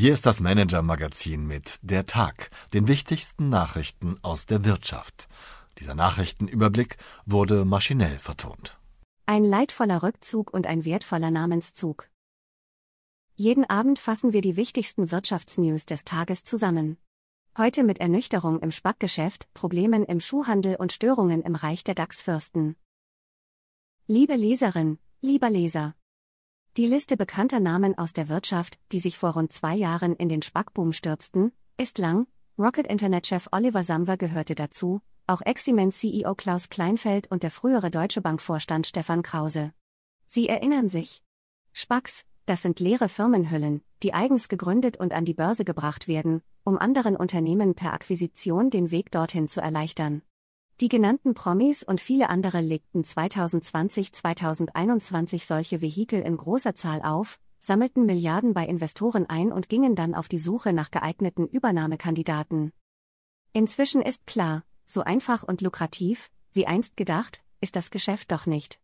Hier ist das Manager-Magazin mit Der Tag, den wichtigsten Nachrichten aus der Wirtschaft. Dieser Nachrichtenüberblick wurde maschinell vertont. Ein leidvoller Rückzug und ein wertvoller Namenszug. Jeden Abend fassen wir die wichtigsten Wirtschaftsnews des Tages zusammen. Heute mit Ernüchterung im Spackgeschäft, Problemen im Schuhhandel und Störungen im Reich der DAX-Fürsten. Liebe Leserin, lieber Leser. Die Liste bekannter Namen aus der Wirtschaft, die sich vor rund zwei Jahren in den Spackboom stürzten, ist lang. Rocket Internet-Chef Oliver Samwer gehörte dazu, auch Eximen-CEO Klaus Kleinfeld und der frühere Deutsche Bank-Vorstand Stefan Krause. Sie erinnern sich. Spacks, das sind leere Firmenhüllen, die eigens gegründet und an die Börse gebracht werden, um anderen Unternehmen per Akquisition den Weg dorthin zu erleichtern. Die genannten Promis und viele andere legten 2020-2021 solche Vehikel in großer Zahl auf, sammelten Milliarden bei Investoren ein und gingen dann auf die Suche nach geeigneten Übernahmekandidaten. Inzwischen ist klar, so einfach und lukrativ, wie einst gedacht, ist das Geschäft doch nicht.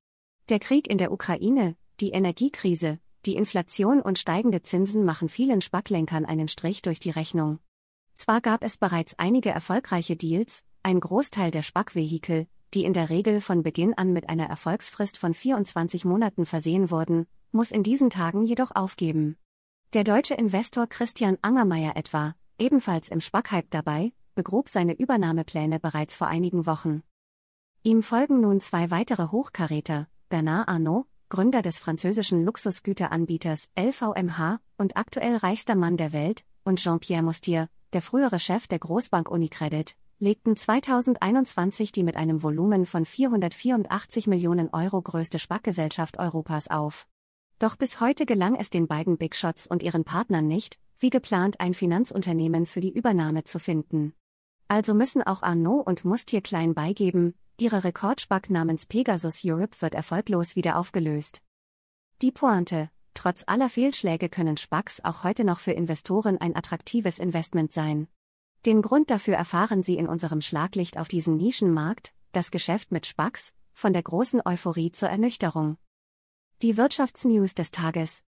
Der Krieg in der Ukraine, die Energiekrise, die Inflation und steigende Zinsen machen vielen Spacklenkern einen Strich durch die Rechnung. Zwar gab es bereits einige erfolgreiche Deals, ein Großteil der Spackvehikel, die in der Regel von Beginn an mit einer Erfolgsfrist von 24 Monaten versehen wurden, muss in diesen Tagen jedoch aufgeben. Der deutsche Investor Christian Angermeier etwa, ebenfalls im Spackhype dabei, begrub seine Übernahmepläne bereits vor einigen Wochen. Ihm folgen nun zwei weitere Hochkaräter, Bernard Arnault, Gründer des französischen Luxusgüteranbieters LVMH und aktuell reichster Mann der Welt, und Jean-Pierre Mustier, der frühere Chef der Großbank Unicredit, legten 2021 die mit einem Volumen von 484 Millionen Euro größte Spackgesellschaft Europas auf. Doch bis heute gelang es den beiden Big Shots und ihren Partnern nicht, wie geplant ein Finanzunternehmen für die Übernahme zu finden. Also müssen auch Arnaud und Mustier klein beigeben, ihre Rekordspack namens Pegasus Europe wird erfolglos wieder aufgelöst. Die Pointe, trotz aller Fehlschläge können Spacks auch heute noch für Investoren ein attraktives Investment sein. Den Grund dafür erfahren Sie in unserem Schlaglicht auf diesen Nischenmarkt, das Geschäft mit Spacks, von der großen Euphorie zur Ernüchterung. Die Wirtschaftsnews des Tages.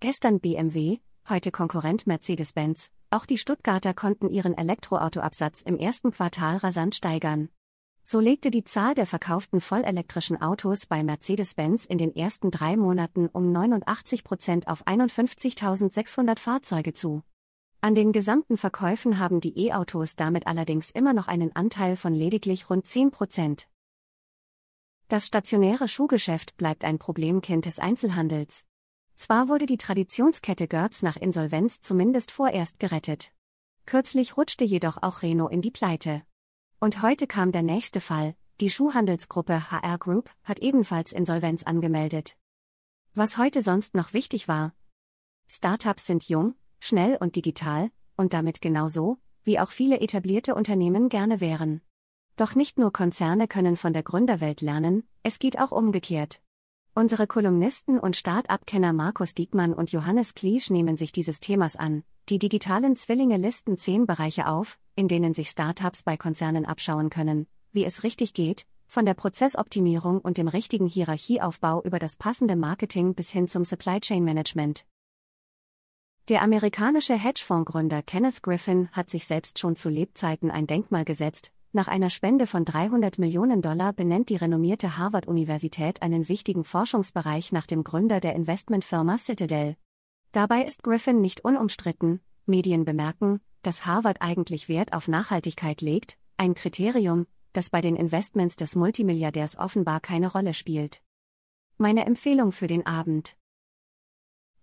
Gestern BMW, heute Konkurrent Mercedes-Benz, auch die Stuttgarter konnten ihren Elektroautoabsatz im ersten Quartal rasant steigern. So legte die Zahl der verkauften vollelektrischen Autos bei Mercedes-Benz in den ersten drei Monaten um 89 Prozent auf 51.600 Fahrzeuge zu. An den gesamten Verkäufen haben die E-Autos damit allerdings immer noch einen Anteil von lediglich rund 10 Prozent. Das stationäre Schuhgeschäft bleibt ein Problemkind des Einzelhandels. Zwar wurde die Traditionskette Görz nach Insolvenz zumindest vorerst gerettet. Kürzlich rutschte jedoch auch Renault in die Pleite. Und heute kam der nächste Fall, die Schuhhandelsgruppe HR Group hat ebenfalls Insolvenz angemeldet. Was heute sonst noch wichtig war. Startups sind jung, schnell und digital, und damit genauso, wie auch viele etablierte Unternehmen gerne wären. Doch nicht nur Konzerne können von der Gründerwelt lernen, es geht auch umgekehrt. Unsere Kolumnisten und Start-up-Kenner Markus Diekmann und Johannes Kliesch nehmen sich dieses Themas an. Die digitalen Zwillinge listen zehn Bereiche auf, in denen sich Startups bei Konzernen abschauen können, wie es richtig geht, von der Prozessoptimierung und dem richtigen Hierarchieaufbau über das passende Marketing bis hin zum Supply Chain Management. Der amerikanische Hedgefondsgründer Kenneth Griffin hat sich selbst schon zu Lebzeiten ein Denkmal gesetzt. Nach einer Spende von 300 Millionen Dollar benennt die renommierte Harvard-Universität einen wichtigen Forschungsbereich nach dem Gründer der Investmentfirma Citadel. Dabei ist Griffin nicht unumstritten. Medien bemerken, dass Harvard eigentlich Wert auf Nachhaltigkeit legt, ein Kriterium, das bei den Investments des Multimilliardärs offenbar keine Rolle spielt. Meine Empfehlung für den Abend.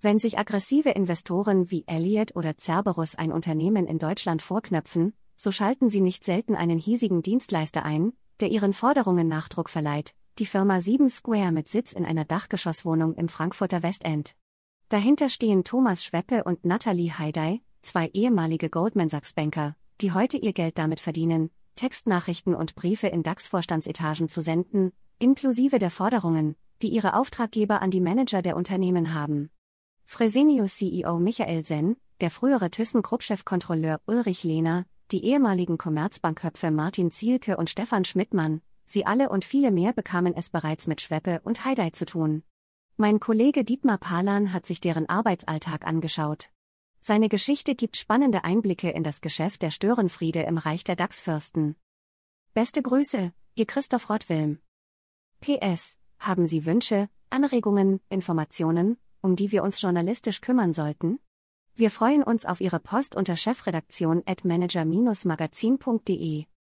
Wenn sich aggressive Investoren wie Elliott oder Cerberus ein Unternehmen in Deutschland vorknöpfen, so schalten sie nicht selten einen hiesigen Dienstleister ein, der ihren Forderungen Nachdruck verleiht, die Firma 7 Square mit Sitz in einer Dachgeschosswohnung im Frankfurter Westend. Dahinter stehen Thomas Schweppe und Nathalie Heidey, zwei ehemalige Goldman Sachs Banker, die heute ihr Geld damit verdienen, Textnachrichten und Briefe in DAX-Vorstandsetagen zu senden, inklusive der Forderungen, die ihre Auftraggeber an die Manager der Unternehmen haben. Fresenius CEO Michael Senn, der frühere ThyssenKrupp-Chefkontrolleur Ulrich Lehner, die ehemaligen Commerzbankköpfe Martin Zielke und Stefan Schmidtmann, sie alle und viele mehr bekamen es bereits mit Schweppe und Heidei zu tun. Mein Kollege Dietmar Palan hat sich deren Arbeitsalltag angeschaut. Seine Geschichte gibt spannende Einblicke in das Geschäft der Störenfriede im Reich der Dachsfürsten. Beste Grüße, Ihr Christoph Rottwilm. PS. Haben Sie Wünsche, Anregungen, Informationen, um die wir uns journalistisch kümmern sollten? Wir freuen uns auf Ihre Post unter chefredaktion at manager-magazin.de.